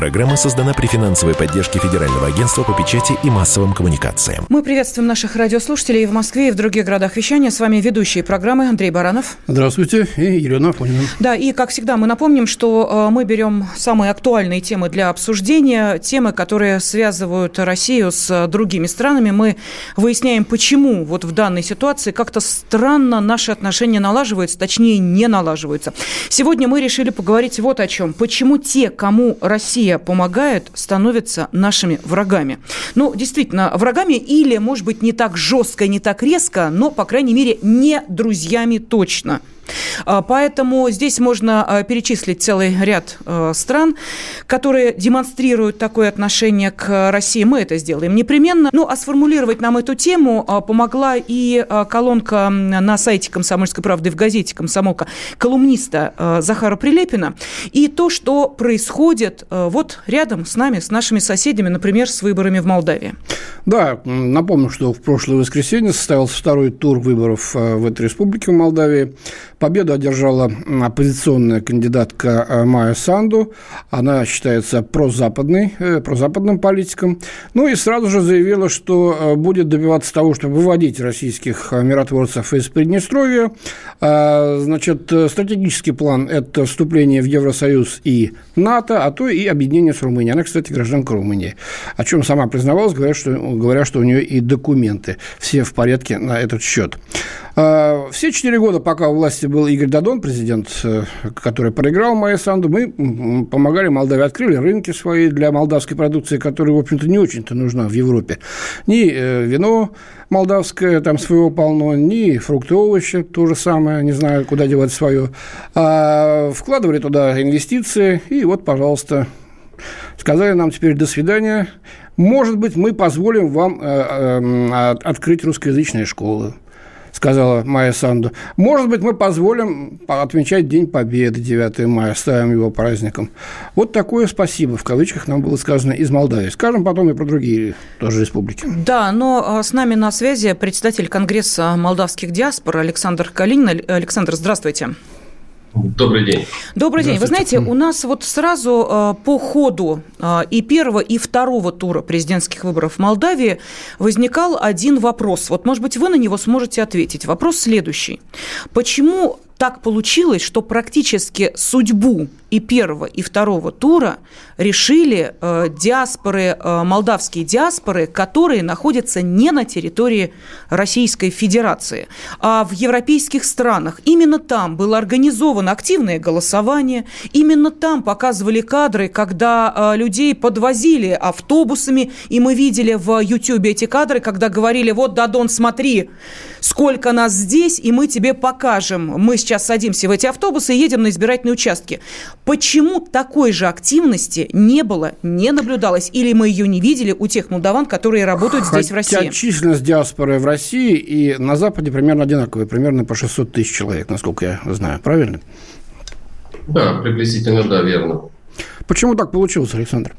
Программа создана при финансовой поддержке Федерального агентства по печати и массовым коммуникациям. Мы приветствуем наших радиослушателей в Москве и в других городах вещания. С вами ведущие программы Андрей Баранов. Здравствуйте. И Елена Афонина. Да, и, как всегда, мы напомним, что э, мы берем самые актуальные темы для обсуждения, темы, которые связывают Россию с другими странами. Мы выясняем, почему вот в данной ситуации как-то странно наши отношения налаживаются, точнее, не налаживаются. Сегодня мы решили поговорить вот о чем. Почему те, кому Россия помогает, становятся нашими врагами. Ну, действительно, врагами или, может быть, не так жестко, не так резко, но, по крайней мере, не друзьями точно. А, поэтому здесь можно а, перечислить целый ряд а, стран, которые демонстрируют такое отношение к России. Мы это сделаем непременно. Ну, а сформулировать нам эту тему помогла и колонка на сайте «Комсомольской правды» в газете «Комсомолка» колумниста Захара Прилепина. И то, что происходит вот рядом с нами, с нашими соседями, например, с выборами в Молдавии. Да, напомню, что в прошлое воскресенье состоялся второй тур выборов в этой республике в Молдавии. Победу одержала оппозиционная кандидатка э, Майя Санду. Она считается прозападной, э, прозападным политиком. Ну и сразу же заявила, что э, будет добиваться того, чтобы выводить российских миротворцев из Приднестровья. Значит, стратегический план – это вступление в Евросоюз и НАТО, а то и объединение с Румынией. Она, кстати, гражданка Румынии. О чем сама признавалась, говоря, что, говоря, что у нее и документы все в порядке на этот счет. Все четыре года, пока у власти был Игорь Дадон, президент, э, который проиграл Майя Санду, мы помогали Молдавии, открыли рынки свои для молдавской продукции, которая, в общем-то, не очень-то нужна в Европе. Ни э, вино молдавское, там своего полно, ни фрукты, овощи, то же самое, не знаю, куда девать свое. А вкладывали туда инвестиции, и вот, пожалуйста, сказали нам теперь до свидания. Может быть, мы позволим вам э, открыть русскоязычные школы сказала Майя Санду. Может быть, мы позволим отмечать День Победы 9 мая, ставим его праздником. Вот такое спасибо, в кавычках, нам было сказано из Молдавии. Скажем потом и про другие тоже республики. Да, но а, с нами на связи председатель Конгресса молдавских диаспор Александр Калинин. Александр, здравствуйте. Добрый день. Добрый день. Вы знаете, у нас вот сразу э, по ходу э, и первого, и второго тура президентских выборов в Молдавии возникал один вопрос. Вот, может быть, вы на него сможете ответить. Вопрос следующий. Почему так получилось, что практически судьбу и первого, и второго тура решили э, диаспоры, э, молдавские диаспоры, которые находятся не на территории Российской Федерации, а в европейских странах. Именно там было организовано активное голосование, именно там показывали кадры, когда э, людей подвозили автобусами, и мы видели в YouTube эти кадры, когда говорили, вот, Дадон, смотри, сколько нас здесь, и мы тебе покажем. Мы сейчас садимся в эти автобусы и едем на избирательные участки. Почему такой же активности не было, не наблюдалось, или мы ее не видели у тех молдаван, которые работают Хотя здесь, в России? численность диаспоры в России и на Западе примерно одинаковая, примерно по 600 тысяч человек, насколько я знаю. Правильно? Да, приблизительно, да, верно. Почему так получилось, Александр?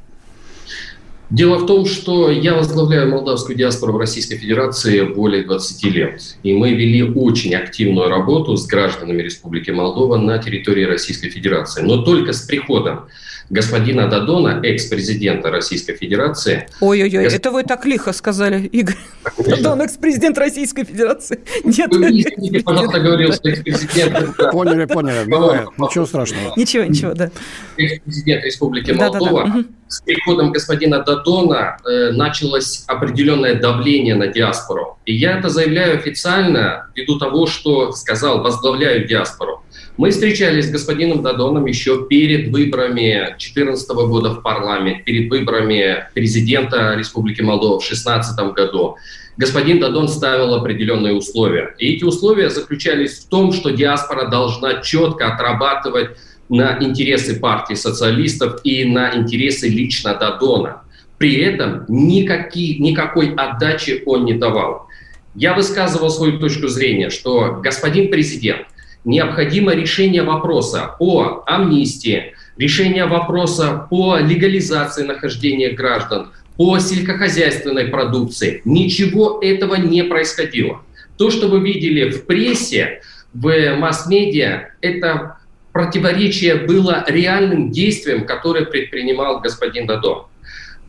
Дело в том, что я возглавляю молдавскую диаспору в Российской Федерации более 20 лет. И мы вели очень активную работу с гражданами Республики Молдова на территории Российской Федерации. Но только с приходом господина Дадона, экс-президента Российской Федерации. Ой-ой-ой, Гос... это вы так лихо сказали, Игорь. Дадон, экс-президент Российской Федерации. Нет. Вы извините, пожалуйста, говорил, что экс-президент... Поняли, поняли, бывает, ничего страшного. Ничего, ничего, да. Экс-президент Республики Молдова. С приходом господина Дадона э, началось определенное давление на диаспору. И я это заявляю официально ввиду того, что сказал, возглавляю диаспору. Мы встречались с господином Дадоном еще перед выборами 2014 года в парламент, перед выборами президента Республики Молдова в 2016 году. Господин Дадон ставил определенные условия. И эти условия заключались в том, что диаспора должна четко отрабатывать на интересы партии социалистов и на интересы лично Дадона. При этом никакие, никакой отдачи он не давал. я высказывал свою точку зрения, что господин президент, необходимо решение вопроса о амнистии, решение вопроса по легализации нахождения граждан, по сельскохозяйственной продукции. Ничего этого не происходило. То, что вы видели в прессе, в масс-медиа, это противоречие было реальным действием, которое предпринимал господин Дадон.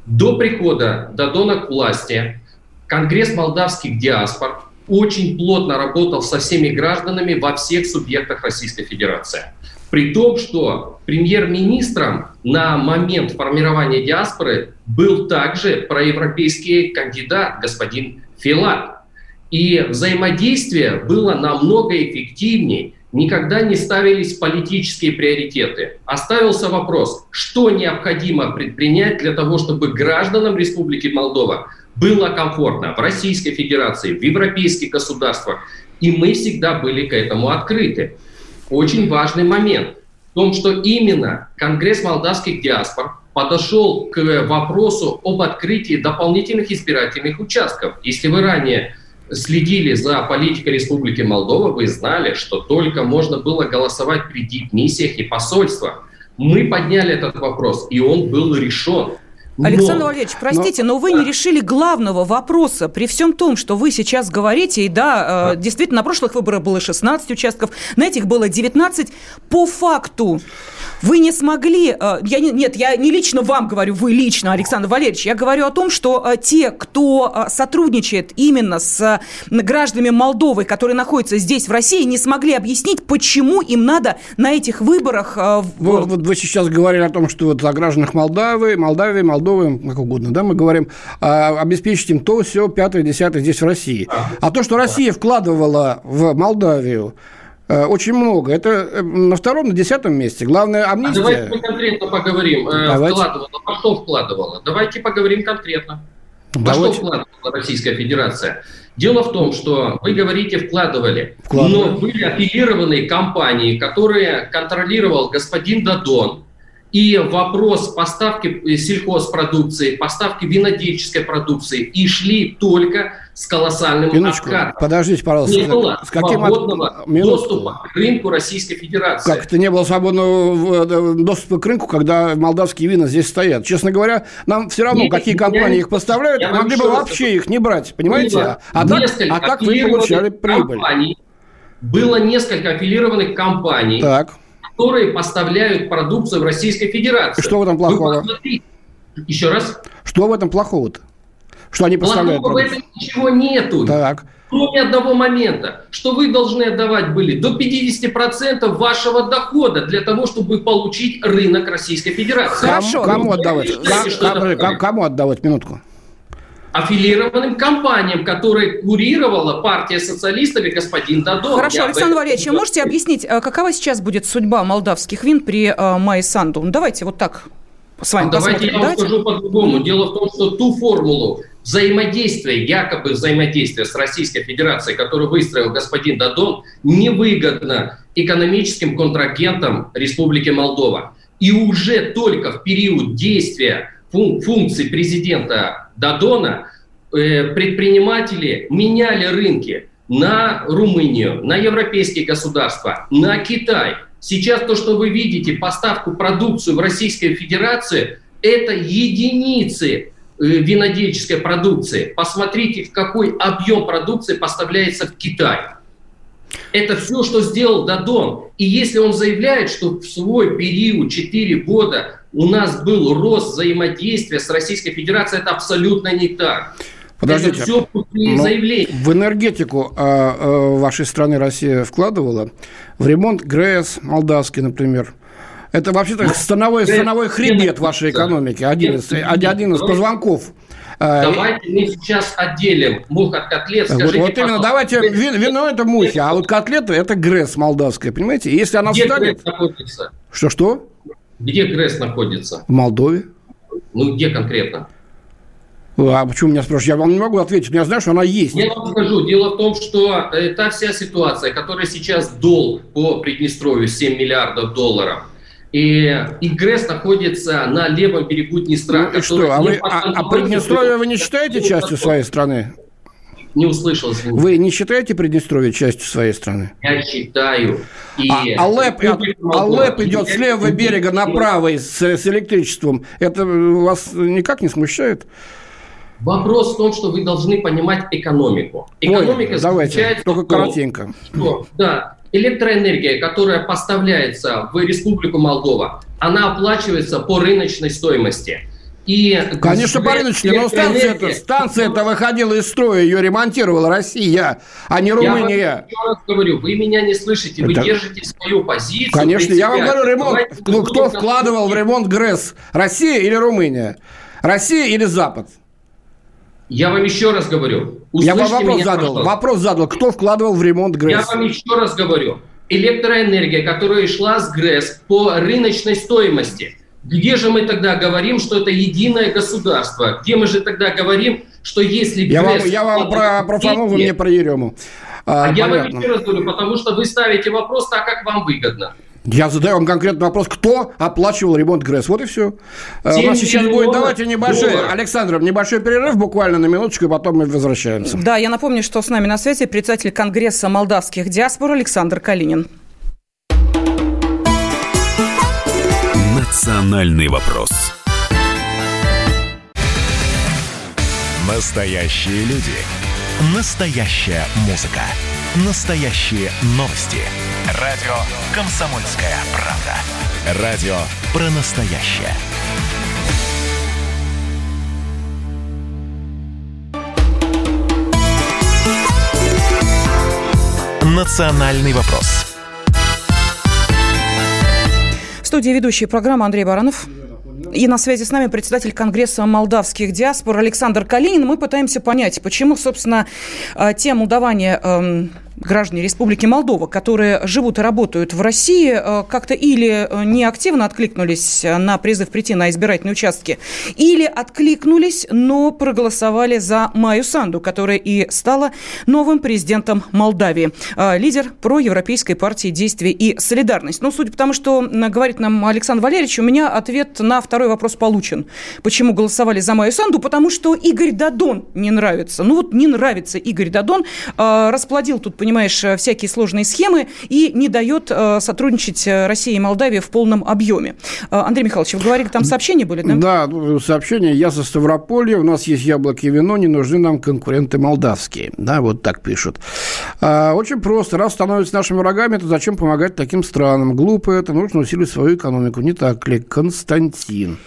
До прихода Дадона к власти Конгресс молдавских диаспор очень плотно работал со всеми гражданами во всех субъектах Российской Федерации. При том, что премьер-министром на момент формирования диаспоры был также проевропейский кандидат господин Филат. И взаимодействие было намного эффективнее, никогда не ставились политические приоритеты. Оставился вопрос, что необходимо предпринять для того, чтобы гражданам Республики Молдова было комфортно в Российской Федерации, в европейских государствах. И мы всегда были к этому открыты. Очень важный момент в том, что именно Конгресс молдавских диаспор подошел к вопросу об открытии дополнительных избирательных участков. Если вы ранее следили за политикой Республики Молдова, вы знали, что только можно было голосовать при дипмиссиях и посольствах. Мы подняли этот вопрос, и он был решен. Александр но, Валерьевич, простите, но, но вы не решили главного вопроса при всем том, что вы сейчас говорите, и да, э, действительно, на прошлых выборах было 16 участков, на этих было 19. По факту вы не смогли, э, я не, нет, я не лично вам говорю, вы лично, Александр Валерьевич, я говорю о том, что э, те, кто э, сотрудничает именно с гражданами Молдовы, которые находятся здесь, в России, не смогли объяснить, почему им надо на этих выборах... Вот, вот вы сейчас говорили о том, что вот о гражданах Молдавы, Молдавии, Молдовы, как угодно, да, мы говорим, обеспечить им то, все, пятое, десятое здесь в России. А то, что Россия вкладывала в Молдавию Э, очень много. Это э, на втором, на десятом месте. Главное, а амнистия... А давайте мы конкретно поговорим. Э, давайте. Вкладывала, во что вкладывала? Давайте поговорим конкретно. Во что вкладывала Российская Федерация? Дело в том, что вы говорите вкладывали, вкладывали. но были аффилированные компании, которые контролировал господин Дадон, и вопрос поставки сельхозпродукции, поставки винодельческой продукции и шли только с колоссальным Минуточку, откатом. Подождите, пожалуйста. Не было с каким свободного от... доступа к рынку Российской Федерации. Как это не было свободного э, доступа к рынку, когда молдавские вина здесь стоят? Честно говоря, нам все равно, Нет, какие компании их поставляют, могли бы вообще их не брать, понимаете? Было а, так, а как вы получали прибыль? Компаний, было несколько аффилированных компаний, так. Которые поставляют продукцию в Российской Федерации. Что в этом плохого? Еще раз. Что в этом плохого-то? что они поставляют Плохого в этом ничего нету. Так. Кроме одного момента, что вы должны отдавать были до 50% вашего дохода для того, чтобы получить рынок Российской Федерации. Хорошо. Кому, кому отдавать? Кому, кому, кому отдавать? Минутку аффилированным компаниям, которые курировала партия социалистов и господин Дадон. Хорошо, Я Александр Валерьевич, вы можете объяснить, а какова сейчас будет судьба молдавских вин при uh, Майе Санду? Ну, давайте вот так с вами а Давайте я вам скажу по-другому. Дело в том, что ту формулу, взаимодействие, якобы взаимодействие с Российской Федерацией, которую выстроил господин Дадон, невыгодно экономическим контрагентам Республики Молдова. И уже только в период действия фун функций президента Дадона э, предприниматели меняли рынки на Румынию, на европейские государства, на Китай. Сейчас то, что вы видите, поставку продукцию в Российской Федерации, это единицы Э, винодельческой продукции. Посмотрите, в какой объем продукции поставляется в Китай. Это все, что сделал Дадон. И если он заявляет, что в свой период, 4 года, у нас был рост взаимодействия с Российской Федерацией, это абсолютно не так. Подождите, это все заявления. в энергетику а, а, вашей страны Россия вкладывала, в ремонт ГРЭС молдавский, например, это вообще-то становой, становой хребет вашей экономики, один из, один из позвонков. А, давайте мы сейчас отделим мух от котлет. Скажите, вот, вот именно, давайте, вин, вино это мухи, а вот котлеты это ГРЭС молдавская, понимаете? Если она Где встанет... Что-что? Где ГРЭС находится? В Молдове. Ну, где конкретно? А почему меня спрашиваете? Я вам не могу ответить. Я знаю, что она есть. Я вам скажу. Дело в том, что э, та вся ситуация, которая сейчас долг по Приднестровью 7 миллиардов долларов, и Игрес находится на левом берегу Днестра. Ну, и что, а, вы, а, а Приднестровье вы не считаете частью своей страны? Не услышал. Извините. Вы не считаете Приднестровье частью своей страны? Я считаю. И а Алеп, Алеп идет с левого берега направо с, с электричеством. Это вас никак не смущает? Вопрос в том, что вы должны понимать экономику. Экономика Ой, давайте, только коротенько. Что, да, электроэнергия, которая поставляется в Республику Молдова, она оплачивается по рыночной стоимости. И Конечно, рыночной, но станция-то станция -то выходила из строя, ее ремонтировала Россия, а не Румыния. Я вам еще раз говорю, вы меня не слышите, вы Это... держите свою позицию. Конечно, я вам говорю, ремонт, ну, кто вкладывал в ремонт ГРЭС, Россия или Румыния? Россия или Запад? Я вам еще раз говорю. Я вам вопрос задал. Пожалуйста. Вопрос задал. Кто вкладывал в ремонт ГРЭС? Я вам еще раз говорю. Электроэнергия, которая шла с ГРЭС по рыночной стоимости. Где же мы тогда говорим, что это единое государство? Где мы же тогда говорим, что если. Я вам, я вам про, про ФАМу, вы мне про Ерему. А, а я вам еще раз говорю, потому что вы ставите вопрос так, как вам выгодно. Я задаю вам конкретный вопрос, кто оплачивал ремонт ГРЭС? Вот и все. Э, у нас сейчас будет, давайте небольшой, долларов. Александр, небольшой перерыв, буквально на минуточку, и потом мы возвращаемся. Да, я напомню, что с нами на связи председатель Конгресса молдавских диаспор Александр Калинин. Национальный вопрос. Настоящие люди. Настоящая музыка. Настоящие новости. Радио «Комсомольская правда». Радио про настоящее. «Национальный вопрос» студии ведущий программы Андрей Баранов. И на связи с нами председатель Конгресса молдавских диаспор Александр Калинин. Мы пытаемся понять, почему, собственно, э, тема удавания эм, граждане Республики Молдова, которые живут и работают в России, э, как-то или э, не активно откликнулись на призыв прийти на избирательные участки, или откликнулись, но проголосовали за Майю Санду, которая и стала новым президентом Молдавии. Э, лидер проевропейской партии «Действие и солидарность». Но судя по тому, что говорит нам Александр Валерьевич, у меня ответ на второй вопрос получен. Почему голосовали за Майю Санду? Потому что Игорь Дадон не нравится. Ну вот не нравится Игорь Дадон. Расплодил тут, понимаете, понимаешь, э, всякие сложные схемы и не дает э, сотрудничать э, России и Молдавии в полном объеме. Андрей Михайлович, вы говорили, там сообщения были, да? Да, ну, сообщения. Я со Ставрополья, у нас есть яблоки и вино, не нужны нам конкуренты молдавские. Да, вот так пишут. Очень просто. Раз становятся нашими врагами, то зачем помогать таким странам? Глупо это, нужно усилить свою экономику. Не так ли? Константин.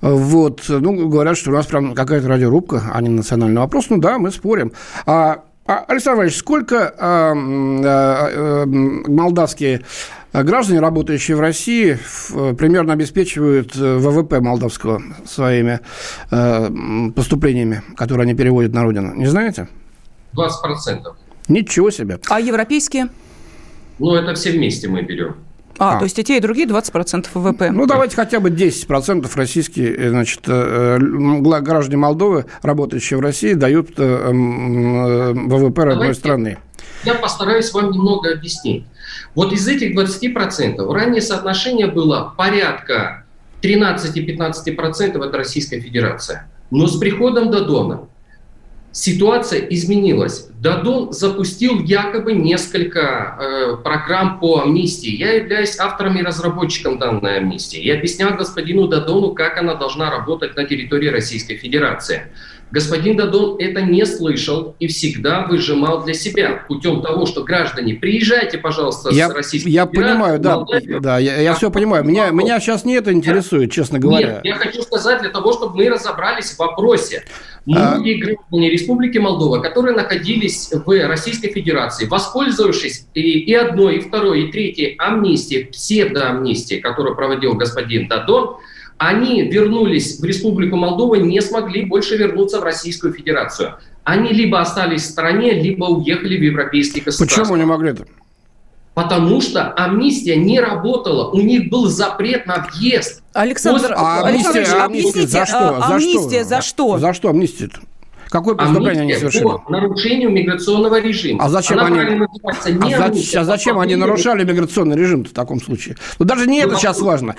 Вот. Ну, говорят, что у нас прям какая-то радиорубка, а не национальный вопрос. Ну да, мы спорим. А а, Александр Иванович, сколько а, а, молдавские граждане, работающие в России, примерно обеспечивают э, ВВП молдавского своими поступлениями, которые они переводят на родину? Не знаете? 20%. Ничего себе. А европейские? Ну, это все вместе мы берем. А, а, то есть и те, и другие 20% ВВП. Ну, давайте хотя бы 10% российские, э, значит, э, граждане Молдовы, работающие в России, дают э, ВВП родной давайте страны. Я постараюсь вам немного объяснить. Вот из этих 20% ранее соотношение было порядка 13-15% это Российская Федерация. Но с приходом Додона ситуация изменилась. Дадон запустил якобы несколько э, программ по амнистии. Я являюсь автором и разработчиком данной амнистии. Я объяснял господину Дадону, как она должна работать на территории Российской Федерации. Господин Дадон это не слышал и всегда выжимал для себя путем того, что граждане, приезжайте, пожалуйста, я, с Российской Я понимаю, да, Молдавию, да, я, я все понимаю. Меня, меня сейчас не это интересует, честно говоря. Нет, я хочу сказать для того, чтобы мы разобрались в вопросе. Многие а... граждане Республики Молдова, которые находились в Российской Федерации, воспользовавшись и, и одной, и второй, и третьей амнистией, псевдоамнистией, которую проводил господин Дадон, они вернулись в Республику Молдова, не смогли больше вернуться в Российскую Федерацию. Они либо остались в стране, либо уехали в европейские государства. Почему не могли это? Потому что амнистия не работала, у них был запрет на въезд. Александр, а амнистия, амнистия за что? Амнистия за что? За что амнистия? Какое преступление они совершили? По нарушению миграционного режима. А зачем Она они... А, зач... а зачем они нарушали миграционный режим в таком случае? Ну, даже не ну, это сейчас важно.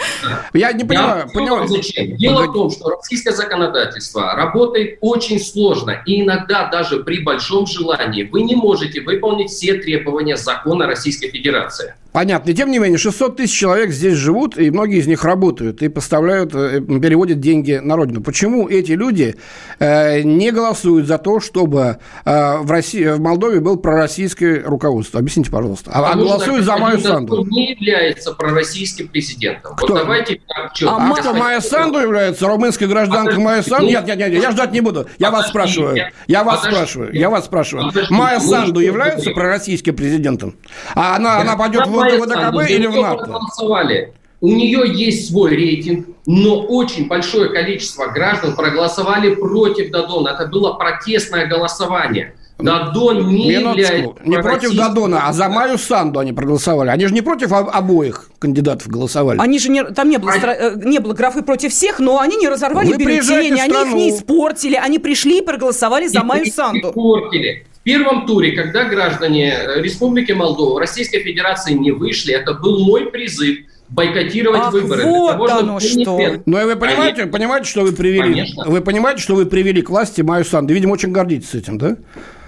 Я не понимаю. Я понимаю. Зачем? Дело в том, что российское законодательство работает очень сложно. И иногда даже при большом желании вы не можете выполнить все требования закона Российской Федерации. Понятно. И тем не менее, 600 тысяч человек здесь живут, и многие из них работают, и поставляют, э, переводят деньги на родину. Почему эти люди э, не голосуют за то, чтобы э, в, России, в Молдове был пророссийское руководство? Объясните, пожалуйста. А, а голосуют за Майю Санду. не является пророссийским президентом. Кто? Вот давайте так, что, а, а кто, Майя Санду является? Румынская гражданка Майя Санду? Нет, нет, нет, я ждать не буду. Я вас спрашиваю. Я вас спрашиваю. Я вас спрашиваю. Майя Санду является пророссийским президентом? А она, она пойдет в в ВДКБ или в НАТО? Проголосовали. У нее есть свой рейтинг, но очень большое количество граждан проголосовали против Дадона. Это было протестное голосование. Дадон не Минутку. является... Не против Дадона, а за Маю Санду они проголосовали. Они же не против обоих кандидатов голосовали. Они же не, там не было, а... не было графы против всех, но они не разорвали Вы бюллетени, они их не испортили. Они пришли и проголосовали за и Маю Санду. Испортили первом туре, когда граждане э, Республики Молдова, Российской Федерации не вышли, это был мой призыв бойкотировать Ах, выборы. Вот того, оно что. Но ну, вы понимаете, Они... понимаете, что вы привели? Конечно. Вы понимаете, что вы привели к власти Майю Санду? Видимо, очень гордитесь этим, да?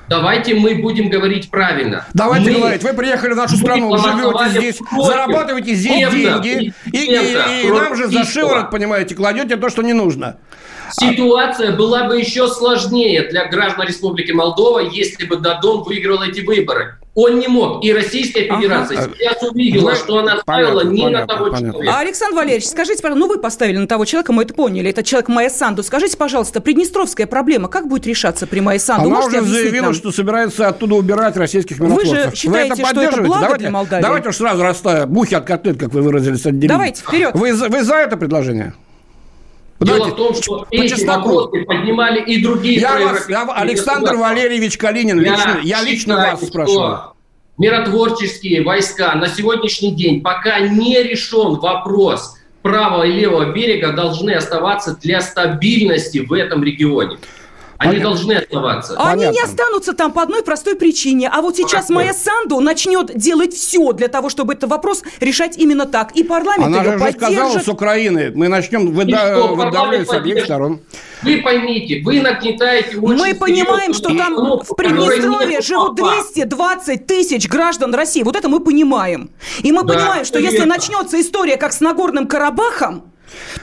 Давайте мы будем говорить правильно. Давайте мы, говорить. Вы приехали в нашу страну, живете здесь, зарабатываете здесь деньги, и, и, и, и нам же за шиворот, понимаете, кладете то, что не нужно. Ситуация была бы еще сложнее для граждан Республики Молдова, если бы Дадон выиграл эти выборы. Он не мог. И Российская Федерация ага. сейчас увидела, что она ставила понятно, не понятно, на того понятно. человека. А, Александр Валерьевич, скажите, пожалуйста, ну вы поставили на того человека, мы это поняли, это человек Майя Санду. Скажите, пожалуйста, приднестровская проблема как будет решаться при Майя Санду? Она Можете уже заявила, нам? что собирается оттуда убирать российских миротворцев. Вы же считаете, вы это что это благо давайте, для Молдавии? Давайте уж сразу расставим бухи от котлет, как вы выразились. Отделим. Давайте, вперед. Вы, вы за это предложение? Дело Давайте, в том, что по эти чесноку. вопросы поднимали и другие я вас, я, Александр Валерьевич Калинин, я лично, я лично вас спрашиваю. Миротворческие войска на сегодняшний день, пока не решен вопрос правого и левого берега, должны оставаться для стабильности в этом регионе. Они Понятно. должны оставаться. Они не останутся там по одной простой причине. А вот сейчас Майя Санду начнет делать все для того, чтобы этот вопрос решать именно так. И парламент Она ее же поддержит. сказала с Украины. Мы начнем выда- выдавливать с обеих сторон. Вы поймите, вы нагнетаете очень Мы понимаем, что там в Приднестровье живут 220 тысяч граждан России. Вот это мы понимаем. И мы да, понимаем, что если начнется история, как с Нагорным Карабахом,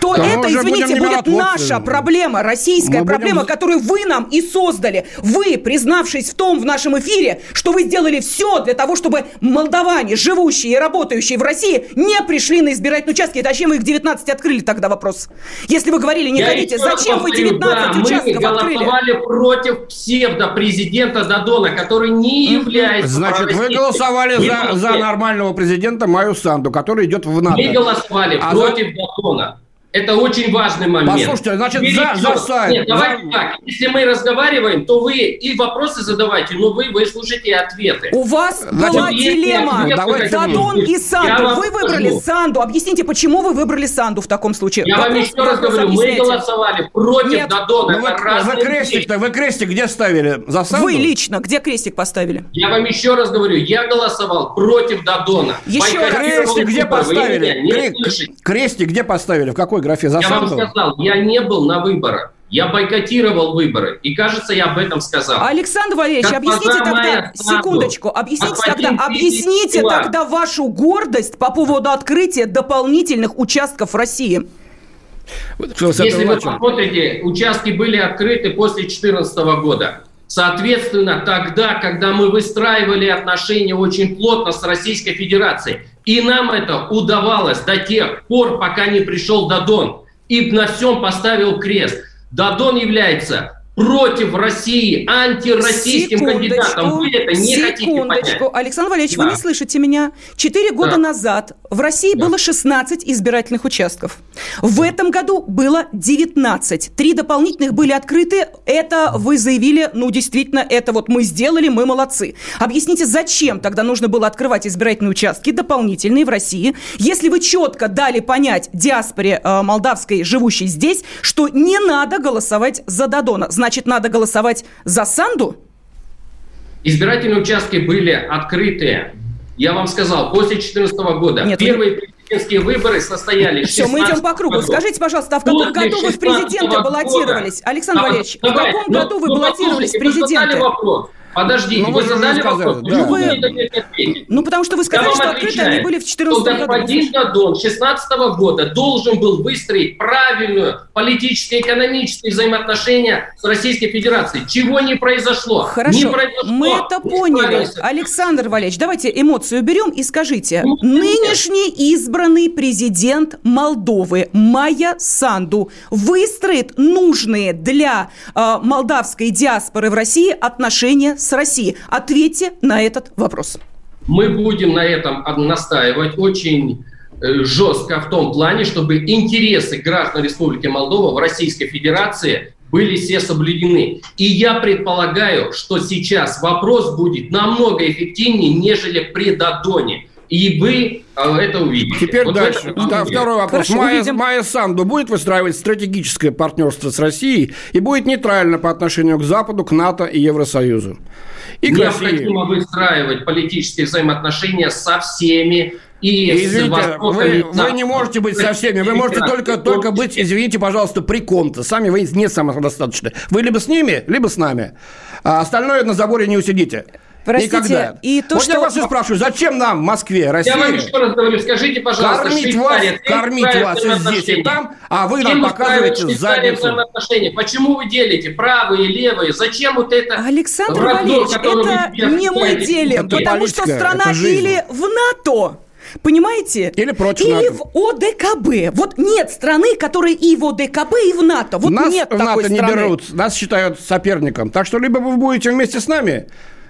то да это, извините, будет наша проблема, российская мы проблема, будем... которую вы нам и создали. Вы, признавшись в том в нашем эфире, что вы сделали все для того, чтобы молдаване, живущие и работающие в России, не пришли на избирательные участки. Зачем вы их 19 открыли тогда вопрос? Если вы говорили, не Я хотите, зачем вы 19 да, участков мы открыли? Мы голосовали против псевдо-президента Дадона, который не является... Значит, вы голосовали за, за нормального президента Майю Санду, который идет в НАТО. Мы голосовали а против за... Дадона. Это очень важный момент. Послушайте, значит, за, за сайт. Нет, давайте за... так. Если мы разговариваем, то вы и вопросы задавайте, но вы выслушайте ответы. У вас значит, была дилемма. Дадон и Санду. Вы выбрали скажу. Санду. Объясните, почему вы выбрали Санду в таком случае? Я вопрос, вам еще раз говорю, мы голосовали против Нет. Дадона. Ну, вы, вы крестик-то, вы крестик где ставили? За Санду? Вы лично где крестик поставили? Я вам еще раз говорю, я голосовал против Дадона. Еще раз. Крестик где поставили? Крестик где поставили? В какой графе за Я вам сказал, я не был на выборах. Я бойкотировал выборы. И кажется, я об этом сказал. Александр Валерьевич, как объясните тогда, секундочку, объясните тогда, объясните тогда вашу гордость по поводу открытия дополнительных участков России. Если вы посмотрите, участки были открыты после 2014 года. Соответственно, тогда, когда мы выстраивали отношения очень плотно с Российской Федерацией, и нам это удавалось до тех пор, пока не пришел Дадон и на всем поставил крест. Дадон является против России, антироссийским кандидатом. Вы это не хотите понять. Александр Валерьевич, да. вы не слышите меня. Четыре года да. назад в России да. было 16 избирательных участков. В да. этом году было 19. Три дополнительных были открыты. Это вы заявили, ну, действительно, это вот мы сделали, мы молодцы. Объясните, зачем тогда нужно было открывать избирательные участки дополнительные в России, если вы четко дали понять диаспоре э, молдавской, живущей здесь, что не надо голосовать за Дадона значит, надо голосовать за Санду? Избирательные участки были открыты, я вам сказал, после 2014 года. Нет, Первые президентские выборы состоялись. Все, мы идем по кругу. Году. Скажите, пожалуйста, а в каком году вы в президенты баллотировались? Александр а, Валерьевич, давай, в каком ну, году вы ну, баллотировались в президенты? Вопрос. Подождите, ну, вы, вы задали вопрос. Да. Ну, вы... ну, потому что вы сказали, что открыто они были в 2014 году. господин Дадон 2016 года должен был выстроить правильную политические, экономические взаимоотношения с Российской Федерацией. Чего не произошло? Хорошо, не произошло. мы это поняли. Александр Валерьевич, давайте эмоции уберем и скажите. Ну, нынешний избранный президент Молдовы Майя Санду выстроит нужные для э, молдавской диаспоры в России отношения с Россией? Ответьте на этот вопрос. Мы будем на этом настаивать очень э, жестко в том плане, чтобы интересы граждан Республики Молдова в Российской Федерации были все соблюдены. И я предполагаю, что сейчас вопрос будет намного эффективнее, нежели при Дадоне. И вы а, это увидите. Теперь вот дальше. Да, второй вопрос. Хорошо, Майя, Майя Санду будет выстраивать стратегическое партнерство с Россией и будет нейтрально по отношению к Западу, к НАТО и Евросоюзу. И к Необходимо России. выстраивать политические взаимоотношения со всеми и извините, вы, вы не можете быть со всеми, вы можете только, только быть, извините, пожалуйста, при ком-то. Сами вы не самодостаточны. Вы либо с ними, либо с нами. А остальное на заборе не усидите. Простите, Никогда. И то, вот что... я вас и спрашиваю, зачем нам в Москве, России... Я вам еще раз говорю, скажите, пожалуйста, Кормить вас, кормить вас и здесь, и там, а вы нам показываете задницу. Почему вы делите правые, левые? Зачем вот это... Александр Валерьевич, это не мы делим, потому что страна или в НАТО, Понимаете? Или против Или НАТО. в ОДКБ. Вот нет страны, которая и в ОДКБ, и в НАТО. Вот нас нет в такой НАТО страны. не берут, нас считают соперником. Так что либо вы будете вместе с нами,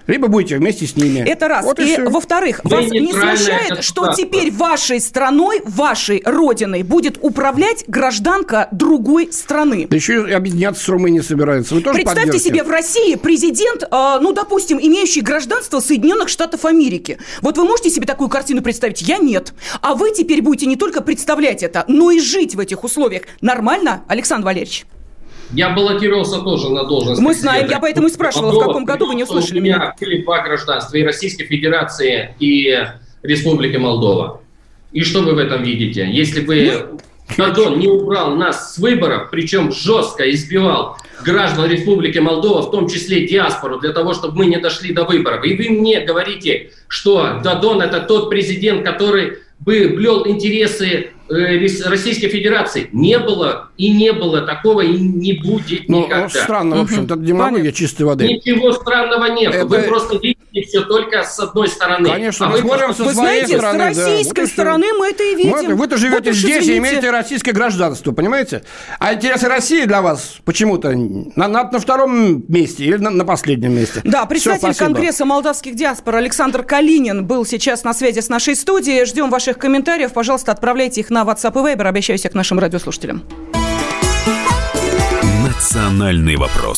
либо будете вместе с ними. Это раз. Вот и, и во-вторых, вас не смущает, что теперь вашей страной, вашей родиной будет управлять гражданка другой страны? Да еще и объединяться с Румынией собирается. Вы тоже Представьте себе, в России президент, э, ну, допустим, имеющий гражданство Соединенных Штатов Америки. Вот вы можете себе такую картину представить? Я нет. А вы теперь будете не только представлять это, но и жить в этих условиях. Нормально, Александр Валерьевич? Я баллотировался тоже на должность. Мы знаем, я поэтому и спрашивала, в каком году вы не услышали меня. У меня были два гражданства, и Российской Федерации, и Республики Молдова. И что вы в этом видите? Если бы Дадон не убрал нас с выборов, причем жестко избивал граждан Республики Молдова, в том числе диаспору, для того, чтобы мы не дошли до выборов. И вы мне говорите, что Дадон это тот президент, который бы блел интересы Э, Российской Федерации не было и не было такого и не будет ну, никогда. странно, в общем-то, демагогия чистой воды. Ничего странного нет. Это... Вы просто все только с одной стороны. Конечно, а мы смотрим со своей вы знаете, стороны. С российской да. стороны мы это и видим. Вы-то живете вот здесь и имеете российское гражданство, понимаете? А интересы России для вас почему-то на, на, на втором месте или на, на последнем месте. Да, председатель все, Конгресса молдавских диаспор Александр Калинин был сейчас на связи с нашей студией. Ждем ваших комментариев. Пожалуйста, отправляйте их на WhatsApp и Viber. Обращаюсь к нашим радиослушателям. Национальный вопрос.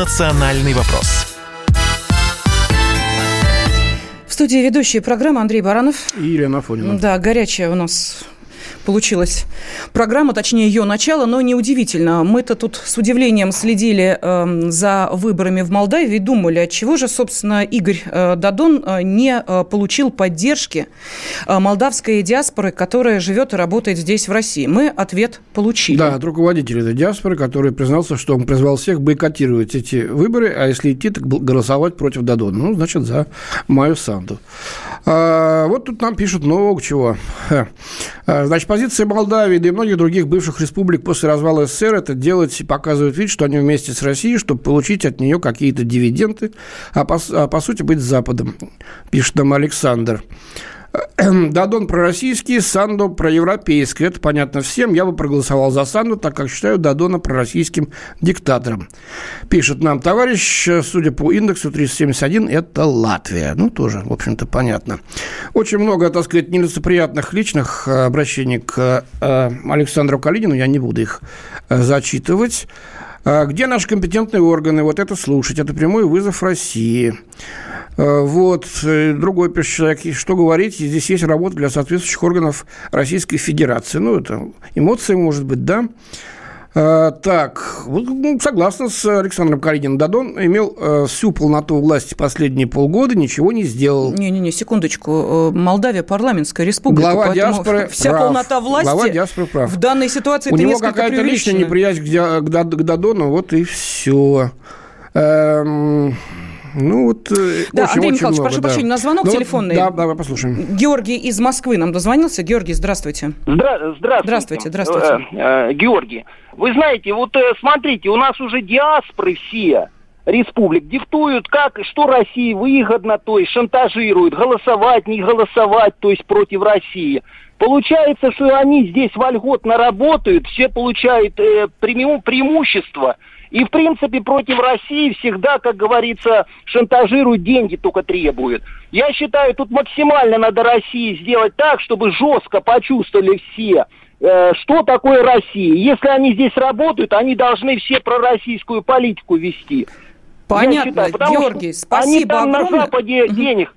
Национальный вопрос. В студии ведущая программы Андрей Баранов. И Елена Афонина. Да, горячая у нас получилась программа, точнее ее начало, но неудивительно. Мы-то тут с удивлением следили э, за выборами в Молдавии и думали, от чего же, собственно, Игорь э, Дадон э, не э, получил поддержки э, молдавской диаспоры, которая живет и работает здесь, в России. Мы ответ получили. Да, от руководителя этой диаспоры, который признался, что он призвал всех бойкотировать эти выборы, а если идти, так голосовать против Дадона. Ну, значит, за Майю Санду. А, вот тут нам пишут много чего. А, значит, позиция Молдавии, да и многих других бывших республик после развала СССР это делать и показывать вид, что они вместе с Россией, чтобы получить от нее какие-то дивиденды, а по, а по сути быть Западом, пишет нам Александр. Дадон пророссийский, Санду проевропейский. Это понятно всем. Я бы проголосовал за Санду, так как считаю Дадона пророссийским диктатором. Пишет нам товарищ, судя по индексу 371, это Латвия. Ну, тоже, в общем-то, понятно. Очень много, так сказать, нелицеприятных личных э, обращений к э, Александру Калинину. Я не буду их э, зачитывать. Где наши компетентные органы? Вот это слушать. Это прямой вызов России. Э, вот. Э, другой пишет человек, что говорить, здесь есть работа для соответствующих органов Российской Федерации. Ну, это эмоции, может быть, да. А, так, ну, согласно с Александром Калининым, Дадон имел э, всю полноту власти последние полгода, ничего не сделал. Не-не-не, секундочку. Молдавия парламентская республика. Глава диаспоры Вся прав. полнота власти Глава диаспоры прав. в данной ситуации У него какая-то личная неприязнь к, к, к Дадону, вот и все. Эм... Ну, вот э, Да, очень, Андрей очень Михайлович, много, прошу да. прощения, на звонок ну, телефонный. Да, давай послушаем. Георгий из Москвы нам дозвонился. Георгий, здравствуйте. Здра- здравствуйте. Здравствуйте, здравствуйте. Э, э, Георгий, вы знаете, вот э, смотрите, у нас уже диаспоры все республик диктуют, как, что России выгодно, то есть шантажируют, голосовать, не голосовать, то есть против России. Получается, что они здесь вольготно работают, все получают э, преимущество – и, в принципе, против России всегда, как говорится, шантажируют, деньги только требуют. Я считаю, тут максимально надо России сделать так, чтобы жестко почувствовали все, э, что такое Россия. Если они здесь работают, они должны все пророссийскую политику вести. Понятно, считаю, Георгий, спасибо они там огромное. на Западе угу. денег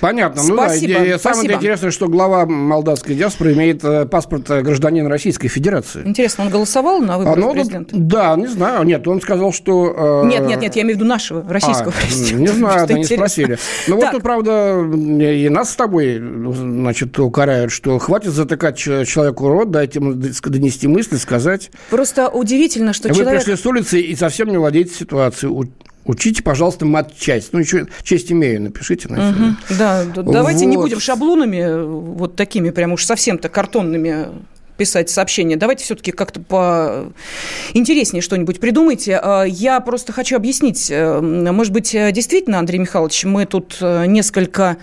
Понятно. Ну спасибо, да, спасибо. Самое интересное, что глава молдавской диаспоры имеет э, паспорт э, гражданина Российской Федерации. Интересно, он голосовал на выборах а, ну, президента? Да, не знаю. Нет, он сказал, что... Э... Нет, нет, нет, я имею в виду нашего, российского а, президента. Не знаю, это не спросили. Но вот тут, правда, и нас с тобой, значит, укоряют, что хватит затыкать человеку рот, дайте ему донести мысли, сказать. Просто удивительно, что Вы человек... пришли с улицы и совсем не владеете ситуацией Учите, пожалуйста, мат-часть. Ну, еще честь имею, напишите. На угу. Да, давайте вот. не будем шаблонами, вот такими прям уж совсем-то картонными писать сообщения. Давайте все-таки как-то по интереснее что-нибудь придумайте. А, я просто хочу объяснить. Э, может быть, действительно, Андрей Михайлович, мы тут э, несколько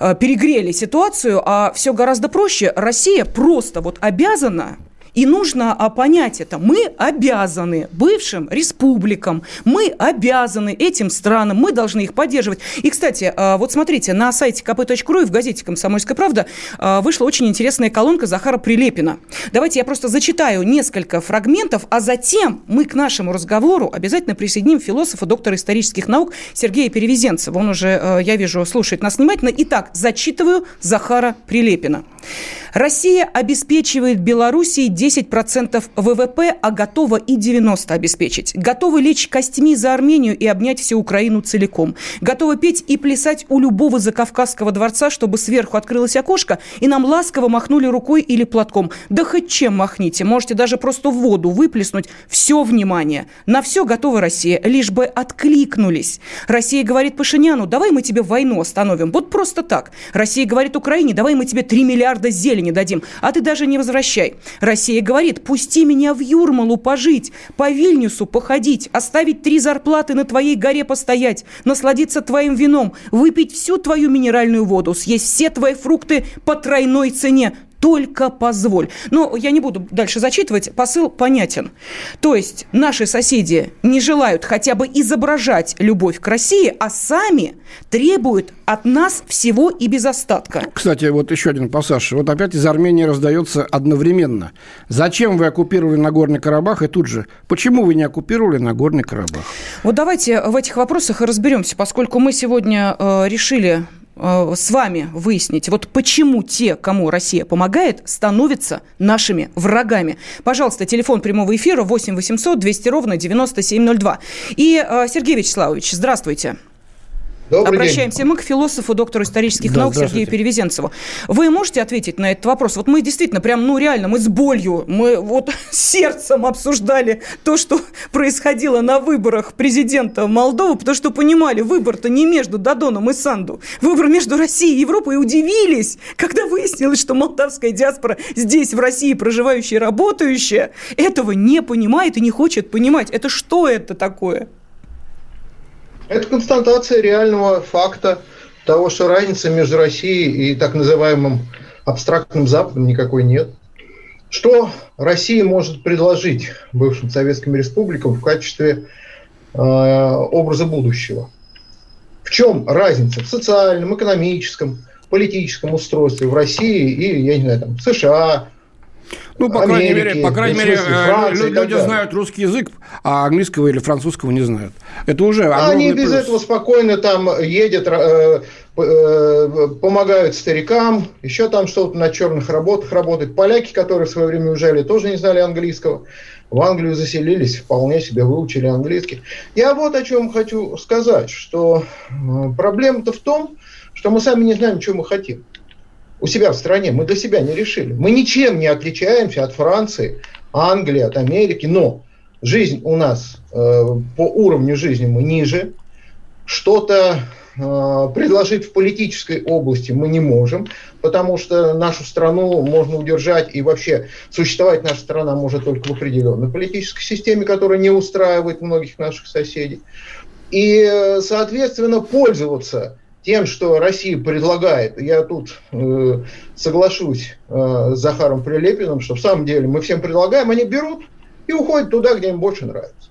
э, перегрели ситуацию, а все гораздо проще. Россия просто вот обязана и нужно а, понять это. Мы обязаны бывшим республикам, мы обязаны этим странам, мы должны их поддерживать. И, кстати, а, вот смотрите, на сайте kp.ru и в газете «Комсомольская правда» а, вышла очень интересная колонка Захара Прилепина. Давайте я просто зачитаю несколько фрагментов, а затем мы к нашему разговору обязательно присоединим философа, доктора исторических наук Сергея Перевезенцева. Он уже, я вижу, слушает нас внимательно. Итак, зачитываю Захара Прилепина. Россия обеспечивает Белоруссии 10% ВВП, а готова и 90% обеспечить. Готовы лечь костьми за Армению и обнять всю Украину целиком. Готовы петь и плясать у любого закавказского дворца, чтобы сверху открылось окошко, и нам ласково махнули рукой или платком. Да хоть чем махните, можете даже просто в воду выплеснуть. Все внимание. На все готова Россия, лишь бы откликнулись. Россия говорит Пашиняну, давай мы тебе войну остановим. Вот просто так. Россия говорит Украине, давай мы тебе 3 миллиарда зелени не дадим, а ты даже не возвращай. Россия говорит, пусти меня в Юрмалу пожить, по Вильнюсу походить, оставить три зарплаты на твоей горе постоять, насладиться твоим вином, выпить всю твою минеральную воду, съесть все твои фрукты по тройной цене только позволь. Но я не буду дальше зачитывать, посыл понятен. То есть наши соседи не желают хотя бы изображать любовь к России, а сами требуют от нас всего и без остатка. Кстати, вот еще один пассаж. Вот опять из Армении раздается одновременно. Зачем вы оккупировали Нагорный Карабах и тут же, почему вы не оккупировали Нагорный Карабах? Вот давайте в этих вопросах и разберемся, поскольку мы сегодня э, решили с вами выяснить, вот почему те, кому Россия помогает, становятся нашими врагами. Пожалуйста, телефон прямого эфира 8 800 200 ровно 9702. И, э, Сергей Вячеславович, здравствуйте. Добрый Обращаемся день. мы к философу, доктору исторических да, наук Сергею Перевезенцеву. Вы можете ответить на этот вопрос? Вот мы действительно прям, ну реально, мы с болью, мы вот сердцем обсуждали то, что происходило на выборах президента Молдовы, потому что понимали, выбор-то не между Дадоном и Санду, выбор между Россией и Европой, и удивились, когда выяснилось, что молдавская диаспора здесь, в России, проживающая и работающая, этого не понимает и не хочет понимать. Это что это такое? Это констатация реального факта. того, что разницы между Россией и так называемым абстрактным Западом никакой нет. Что Россия может предложить бывшим советским республикам в качестве э, образа будущего? В чем разница в социальном, экономическом, политическом устройстве в России и, я не знаю, там, США, ну, по Америки, крайней мере, по крайней мере Франции люди знают русский язык, а английского или французского не знают. Это уже Они без плюс. этого спокойно там едет, э, э, помогают старикам, еще там что-то на черных работах работают. Поляки, которые в свое время уезжали, тоже не знали английского. В Англию заселились, вполне себе выучили английский. Я вот о чем хочу сказать, что э, проблема-то в том, что мы сами не знаем, что мы хотим у себя в стране. Мы для себя не решили. Мы ничем не отличаемся от Франции, Англии, от Америки, но жизнь у нас э, по уровню жизни мы ниже. Что-то э, предложить в политической области мы не можем, потому что нашу страну можно удержать и вообще существовать наша страна может только в определенной политической системе, которая не устраивает многих наших соседей. И, э, соответственно, пользоваться тем, что Россия предлагает, я тут э, соглашусь э, с Захаром Прилепиным, что в самом деле мы всем предлагаем, они берут и уходят туда, где им больше нравится.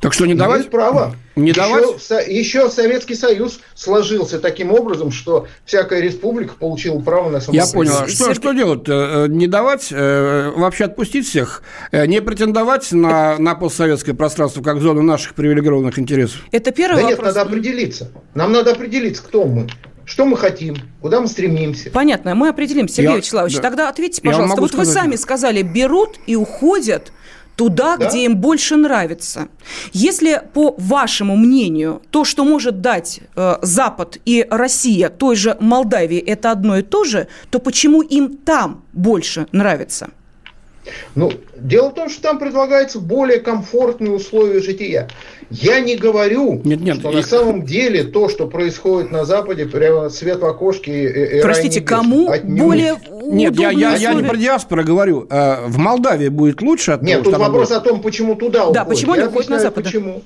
Так что не давать? право. Не еще, давать? Еще Советский Союз сложился таким образом, что всякая республика получила право на самостоятельность. Я понял. Что, что делать? Э, э, не давать, э, вообще отпустить всех, не претендовать на, на постсоветское пространство как зону наших привилегированных интересов? Это первый да вопрос. нет, надо определиться. Нам надо определиться, кто мы. Что мы хотим? Куда мы стремимся? Понятно, мы определимся, Сергей я, Вячеславович. Да. Тогда ответьте, пожалуйста. Вот сказать. вы сами сказали, берут и уходят туда, да? где им больше нравится. Если, по вашему мнению, то, что может дать э, Запад и Россия той же Молдавии, это одно и то же, то почему им там больше нравится? Ну, дело в том, что там предлагаются более комфортные условия жития. Я не говорю, нет, нет, что я... на самом деле то, что происходит на Западе, прямо свет в окошке и Простите, кому отнюдь. более Нет, я, я, я не про диаспору говорю. А в Молдавии будет лучше от Нет, того, тут вопрос будет... о том, почему туда уходят. Да, почему они уходят на Запад? Почему.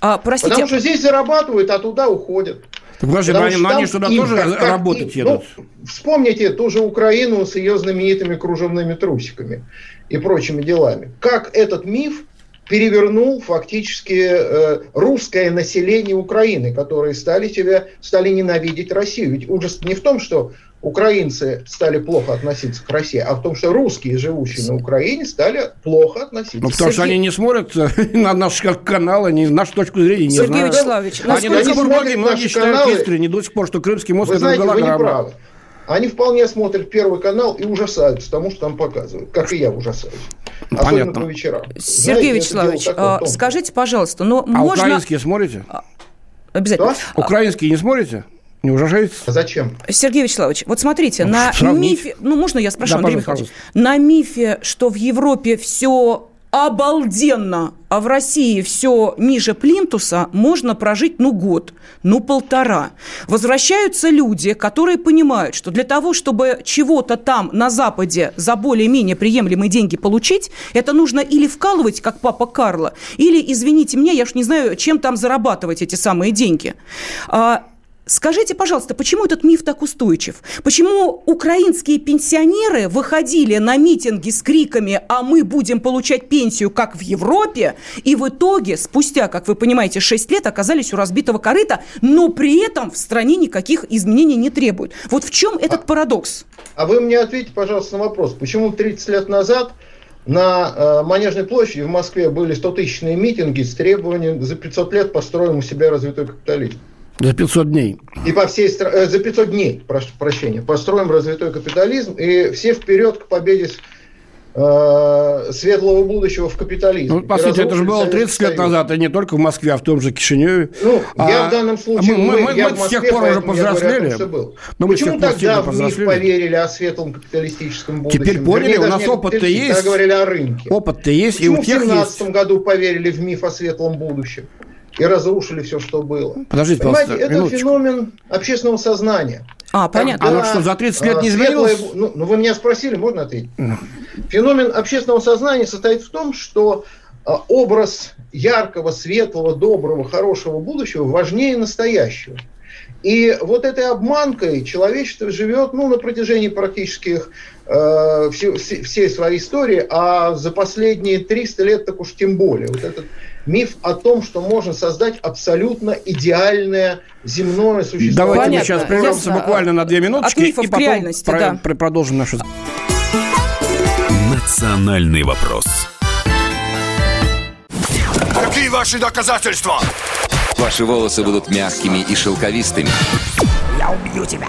А, простите. Потому что здесь зарабатывают, а туда уходят. Так, подожди, но они, они сюда им, тоже как, работать как, едут? Ну, вспомните ту же Украину с ее знаменитыми кружевными трусиками и прочими делами. Как этот миф перевернул фактически э, русское население Украины, которые стали себя, стали ненавидеть Россию. Ведь ужас не в том, что украинцы стали плохо относиться к России, а в том, что русские, живущие на Украине, стали плохо относиться. Ну, потому Сергей... что они не смотрят э, на наш канал, они нашу точку зрения не Сергей знают. Вячеславович, они до сих пор многие, многие считают каналы... искренне до сих пор, что Крымский мост Вы знаете, вы не правы. Они вполне смотрят Первый канал и ужасаются тому, что там показывают. Как и я ужасаюсь. Особенно Понятно. по вечерам. Сергей Знаете, Вячеславович, а, скажите, пожалуйста, но а можно... украинские смотрите? А, обязательно. Что? Украинские не смотрите? Не ужасаетесь? А зачем? Сергей Вячеславович, вот смотрите, ну, на сравнить. мифе... Ну, можно я спрошу, да, Андрей Михайлович? На мифе, что в Европе все обалденно, а в России все ниже плинтуса, можно прожить, ну, год, ну, полтора. Возвращаются люди, которые понимают, что для того, чтобы чего-то там на Западе за более-менее приемлемые деньги получить, это нужно или вкалывать, как папа Карло, или, извините меня, я уж не знаю, чем там зарабатывать эти самые деньги. Скажите, пожалуйста, почему этот миф так устойчив? Почему украинские пенсионеры выходили на митинги с криками «А мы будем получать пенсию, как в Европе?» и в итоге, спустя, как вы понимаете, 6 лет оказались у разбитого корыта, но при этом в стране никаких изменений не требуют? Вот в чем этот а, парадокс? А вы мне ответьте, пожалуйста, на вопрос. Почему 30 лет назад на э, Манежной площади в Москве были 100-тысячные митинги с требованием за 500 лет построим у себя развитой капитализм? За 500 дней. И по всей стране, э, за 500 дней, прошу прощения, построим развитой капитализм, и все вперед к победе э, светлого будущего в капитализме. Ну, по сути, это же было 30 лет назад, и не только в Москве, а в том же Кишиневе. Ну, а, я в данном случае... Мы, мы, мы, мы с тех пор уже повзрослели. Но Почему тогда в миф поверили о светлом капиталистическом будущем? Теперь поняли, у нас опыт-то есть. говорили о рынке. Опыт-то есть, Почему и у тех в 2017 году поверили в миф о светлом будущем? И разрушили все, что было. Подождите, Понимаете, это минуточку. феномен общественного сознания. А, понятно. Когда, а вот что, за 30 лет не изменилось? Светлое, ну, ну, вы меня спросили, можно ответить? Ну. Феномен общественного сознания состоит в том, что а, образ яркого, светлого, доброго, хорошего будущего важнее настоящего. И вот этой обманкой человечество живет ну, на протяжении практически э, все, всей своей истории, а за последние 300 лет так уж тем более. Вот этот миф о том, что можно создать абсолютно идеальное земное существо. Давайте Понятно. мы сейчас прервемся буквально на две минуточки и потом реальности, про- да. продолжим нашу... Национальный вопрос. Какие ваши доказательства? Ваши волосы будут мягкими и шелковистыми. Я убью тебя.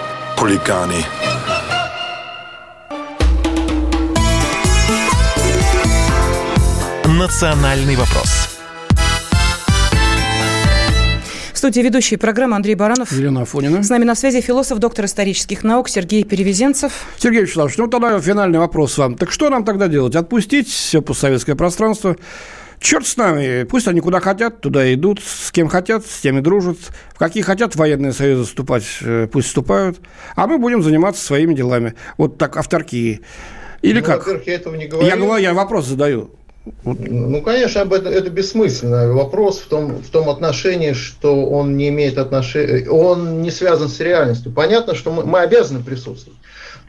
Хулиганы. Национальный вопрос. В студии ведущий программы Андрей Баранов. Елена Афонина. С нами на связи философ, доктор исторических наук Сергей Перевезенцев. Сергей Вячеславович, ну тогда финальный вопрос вам. Так что нам тогда делать? Отпустить все постсоветское пространство? Черт с нами, пусть они куда хотят, туда идут, с кем хотят, с теми дружат. В какие хотят военные союзы вступать, э, пусть вступают. А мы будем заниматься своими делами. Вот так, авторки. Или ну, как? Я этого не говорю. Я говорю, я вопрос задаю. Ну, конечно, об этом, это бессмысленно. Вопрос в том, в том отношении, что он не имеет отношения, он не связан с реальностью. Понятно, что мы, мы обязаны присутствовать.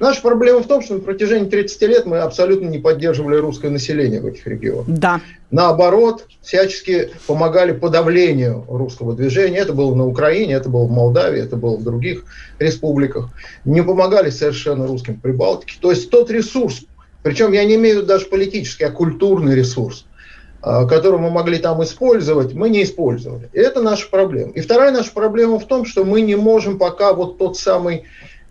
Наша проблема в том, что на протяжении 30 лет мы абсолютно не поддерживали русское население в этих регионах. Да. Наоборот, всячески помогали подавлению русского движения. Это было на Украине, это было в Молдавии, это было в других республиках. Не помогали совершенно русским Прибалтике. То есть тот ресурс, причем я не имею в виду даже политический, а культурный ресурс, а, который мы могли там использовать, мы не использовали. И это наша проблема. И вторая наша проблема в том, что мы не можем пока вот тот самый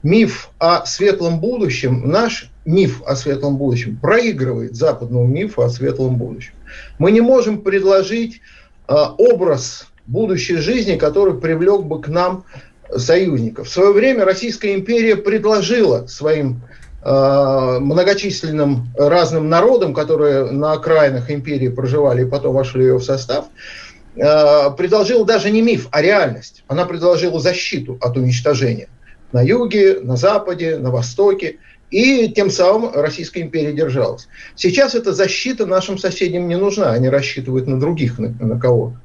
миф о светлом будущем, наш миф о светлом будущем проигрывает западному мифу о светлом будущем. Мы не можем предложить э, образ будущей жизни, который привлек бы к нам союзников. В свое время Российская империя предложила своим э, многочисленным разным народам, которые на окраинах империи проживали и потом вошли ее в состав, э, предложила даже не миф, а реальность. Она предложила защиту от уничтожения – на юге, на западе, на востоке. И тем самым Российская империя держалась. Сейчас эта защита нашим соседям не нужна. Они рассчитывают на других, на, на кого-то.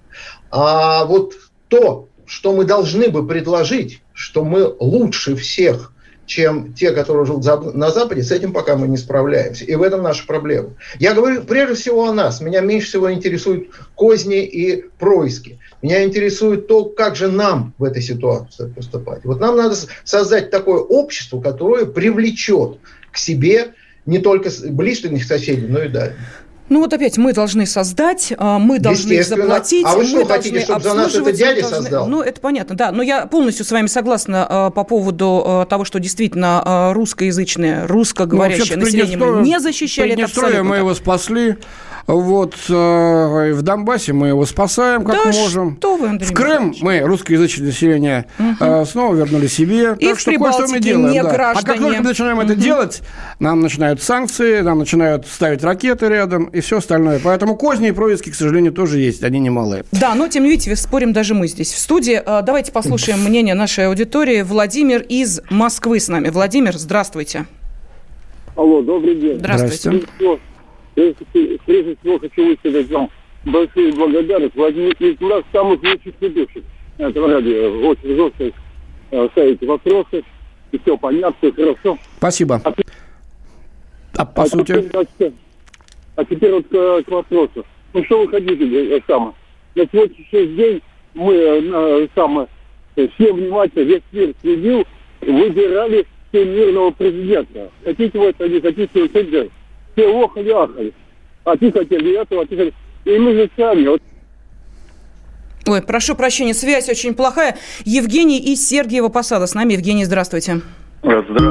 А вот то, что мы должны бы предложить, что мы лучше всех чем те, которые живут на Западе, с этим пока мы не справляемся. И в этом наша проблема. Я говорю прежде всего о нас. Меня меньше всего интересуют козни и происки. Меня интересует то, как же нам в этой ситуации поступать. Вот нам надо создать такое общество, которое привлечет к себе не только ближних соседей, но и дальних. Ну вот опять мы должны создать, а, мы должны заплатить. А вы что мы хотите, чтобы за нас это дядя должны... создал? Ну это понятно, да. Но я полностью с вами согласна э, по поводу э, того, что действительно э, русскоязычное, русскоговорящее ну, население мы не защищали. Это абсолютно мы его спасли. Вот э, в Донбассе мы его спасаем, как да можем. Что вы, Андрей в Крым мы русскоязычное население угу. э, снова вернули себе. И так в что кое-что мы делаем. Не да. А как только мы начинаем угу. это делать, нам начинают санкции, нам начинают ставить ракеты рядом и все остальное. Поэтому козни и происки, к сожалению, тоже есть, они немалые. Да, но тем не менее, спорим даже мы здесь в студии. Э, давайте послушаем мнение нашей аудитории. Владимир из Москвы с нами. Владимир, здравствуйте. Алло, добрый день. Здравствуйте. Здравствуйте. Прежде всего хочу высказать вам большую благодарность. Владимир Николаевич самых лучших ведущих этого радио. Очень жестко э, ставите вопросы. И все понятно, все хорошо. Спасибо. А, а по а сути? А теперь вот к, к вопросу. Ну что вы хотите, э, само? На сегодняшний день мы э, само, все внимательно, весь мир следил, выбирали мирного президента. Хотите вы это, не хотите, вы это все охали, ахали. А ты хотели этого, а ты хотели... И мы же сами... Вот... Ой, прошу прощения, связь очень плохая. Евгений из Сергиева Посада с нами. Евгений, здравствуйте. Здравствуйте.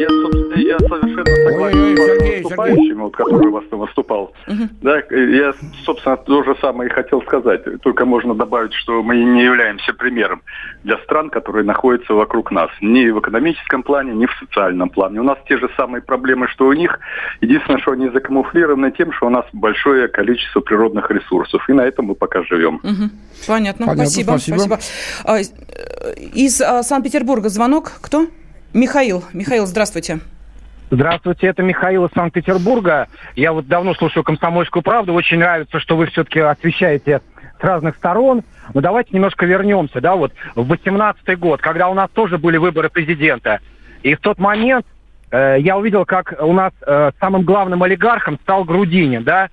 Я, собственно, я совершенно согласен Ой, с Сергей, выступающим, вот, который у вас там выступал. Угу. Да, я, собственно, то же самое и хотел сказать. Только можно добавить, что мы не являемся примером для стран, которые находятся вокруг нас. Ни в экономическом плане, ни в социальном плане. У нас те же самые проблемы, что у них. Единственное, что они закамуфлированы тем, что у нас большое количество природных ресурсов. И на этом мы пока живем. Угу. Понятно. Понятно. Спасибо. Спасибо. Спасибо. А, из а, Санкт-Петербурга звонок. Кто? Михаил. Михаил, здравствуйте. Здравствуйте, это Михаил из Санкт-Петербурга. Я вот давно слушаю «Комсомольскую правду». Очень нравится, что вы все-таки освещаете с разных сторон. Но давайте немножко вернемся, да, вот в 18 год, когда у нас тоже были выборы президента. И в тот момент э, я увидел, как у нас э, самым главным олигархом стал Грудинин, да.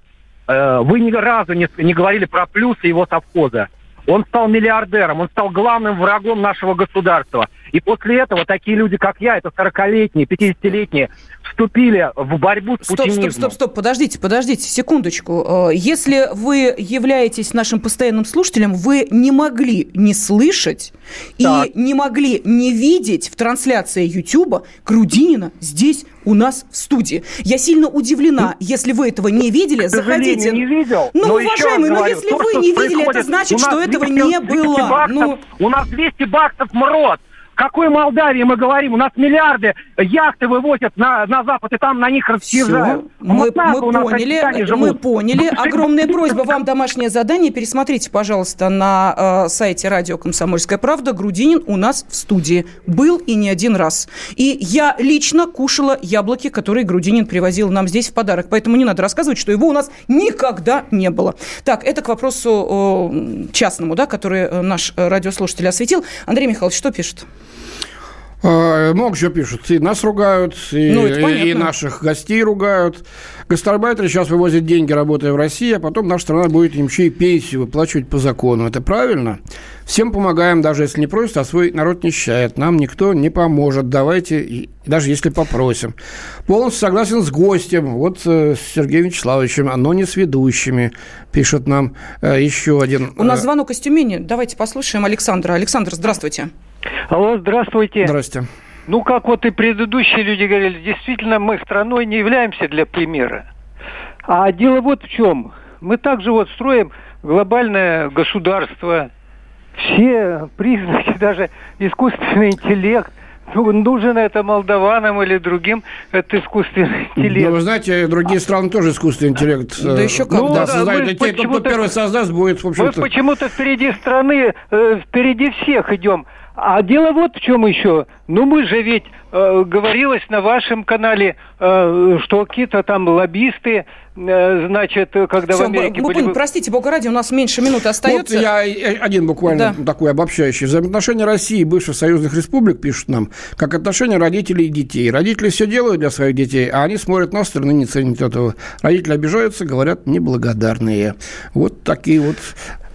Э, вы ни разу не, не говорили про плюсы его совхоза. Он стал миллиардером, он стал главным врагом нашего государства. И после этого такие люди, как я, это 40-летние, 50-летние, вступили в борьбу с стоп, путинизмом. Стоп, стоп, стоп, подождите, подождите, секундочку. Э, если вы являетесь нашим постоянным слушателем, вы не могли не слышать так. и не могли не видеть в трансляции Ютуба Грудинина здесь у нас в студии. Я сильно удивлена, ну, если вы этого не видели, заходите. не видел. Ну, уважаемый, но если то, вы не видели, это значит, что этого не было. Ну... У нас 200 баксов мрот какой Молдавии мы говорим? У нас миллиарды яхты вывозят на, на Запад, и там на них съезжают. Мы, вот мы поняли, мы поняли. Огромная просьба вам домашнее задание. Пересмотрите, пожалуйста, на э, сайте радио «Комсомольская правда». Грудинин у нас в студии был и не один раз. И я лично кушала яблоки, которые Грудинин привозил нам здесь в подарок. Поэтому не надо рассказывать, что его у нас никогда не было. Так, это к вопросу э, частному, да, который э, наш радиослушатель осветил. Андрей Михайлович, что пишет? А, много чего пишут. И нас ругают, и, ну, и, и наших гостей ругают. Гастарбайтеры сейчас вывозят деньги, работая в России, а потом наша страна будет им еще и пенсию выплачивать по закону. Это правильно? Всем помогаем, даже если не просят, а свой народ нищает. Нам никто не поможет. Давайте, даже если попросим. Полностью согласен с гостем, вот э, с Сергеем Вячеславовичем, но не с ведущими, пишет нам э, еще один. У нас э, звонок из Тюмени. Давайте послушаем Александра. Александр, здравствуйте. Алло, здравствуйте. Здрасте. Ну, как вот и предыдущие люди говорили, действительно, мы страной не являемся для примера. А дело вот в чем. Мы также вот строим глобальное государство. Все признаки, даже искусственный интеллект, ну, нужен это молдаванам или другим, это искусственный интеллект. Ну, вы знаете, другие страны тоже искусственный интеллект. Да э, еще как. Ну, да, создают детей. Тот, кто первый создаст, будет, в общем-то... Мы почему-то впереди страны, э, впереди всех идем. А дело вот в чем еще. Ну, мы же ведь, э, говорилось на вашем канале, э, что какие-то там лоббисты, э, значит, когда Все, в Америке мы, были... Простите, Бога ради, у нас меньше минуты остается. Вот я один буквально да. такой обобщающий. Взаимоотношения России и бывших союзных республик, пишут нам, как отношения родителей и детей. Родители все делают для своих детей, а они смотрят на сторону и не ценят этого. Родители обижаются, говорят, неблагодарные. Вот такие вот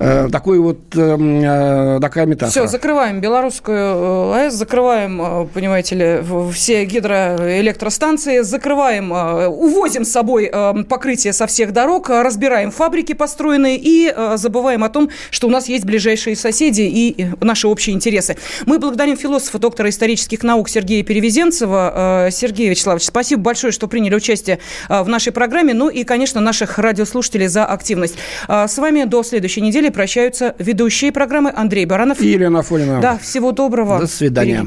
Э, такой вот, эм, э, такая метафора. Все, закрываем белорусскую АЭС, закрываем, понимаете ли, все гидроэлектростанции, закрываем, увозим с собой покрытие со всех дорог, разбираем фабрики построенные и забываем о том, что у нас есть ближайшие соседи и наши общие интересы. Мы благодарим философа, доктора исторических наук Сергея Перевезенцева. Сергей Вячеславович, спасибо большое, что приняли участие в нашей программе, ну и, конечно, наших радиослушателей за активность. С вами до следующей недели прощаются ведущие программы Андрей Баранов и Елена Афонина. Да, всего доброго. До свидания.